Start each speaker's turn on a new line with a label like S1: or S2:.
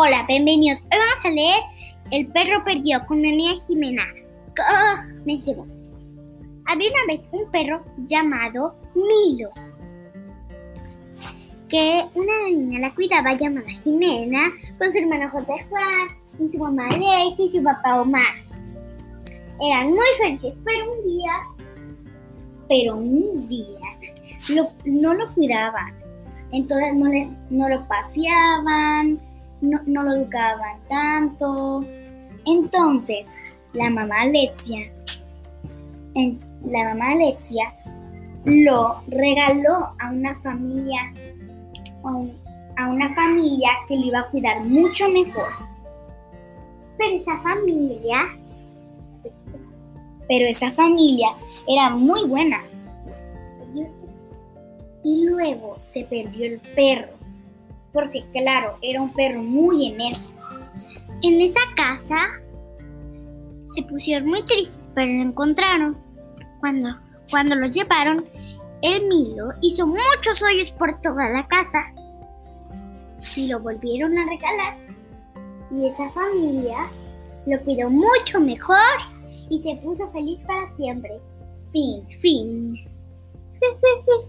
S1: Hola, bienvenidos. Hoy vamos a leer El perro perdido con mi amiga Jimena. Comencemos. Había una vez un perro llamado Milo, que una niña la cuidaba llamada Jimena, con su hermano José Juan, y su mamá Alexis y su papá Omar. Eran muy felices, pero un día, pero un día, no lo cuidaban. Entonces no lo paseaban, no, lo educaban tanto. Entonces, la mamá Alexia, la mamá Alexia lo regaló a una familia, a una familia que lo iba a cuidar mucho mejor. Pero esa familia, pero esa familia era muy buena. Y luego se perdió el perro porque claro, era un perro muy enérgico. En esa casa se pusieron muy tristes, pero lo encontraron. Cuando, cuando lo llevaron, el Milo hizo muchos hoyos por toda la casa y lo volvieron a regalar. Y esa familia lo cuidó mucho mejor y se puso feliz para siempre. Fin, fin.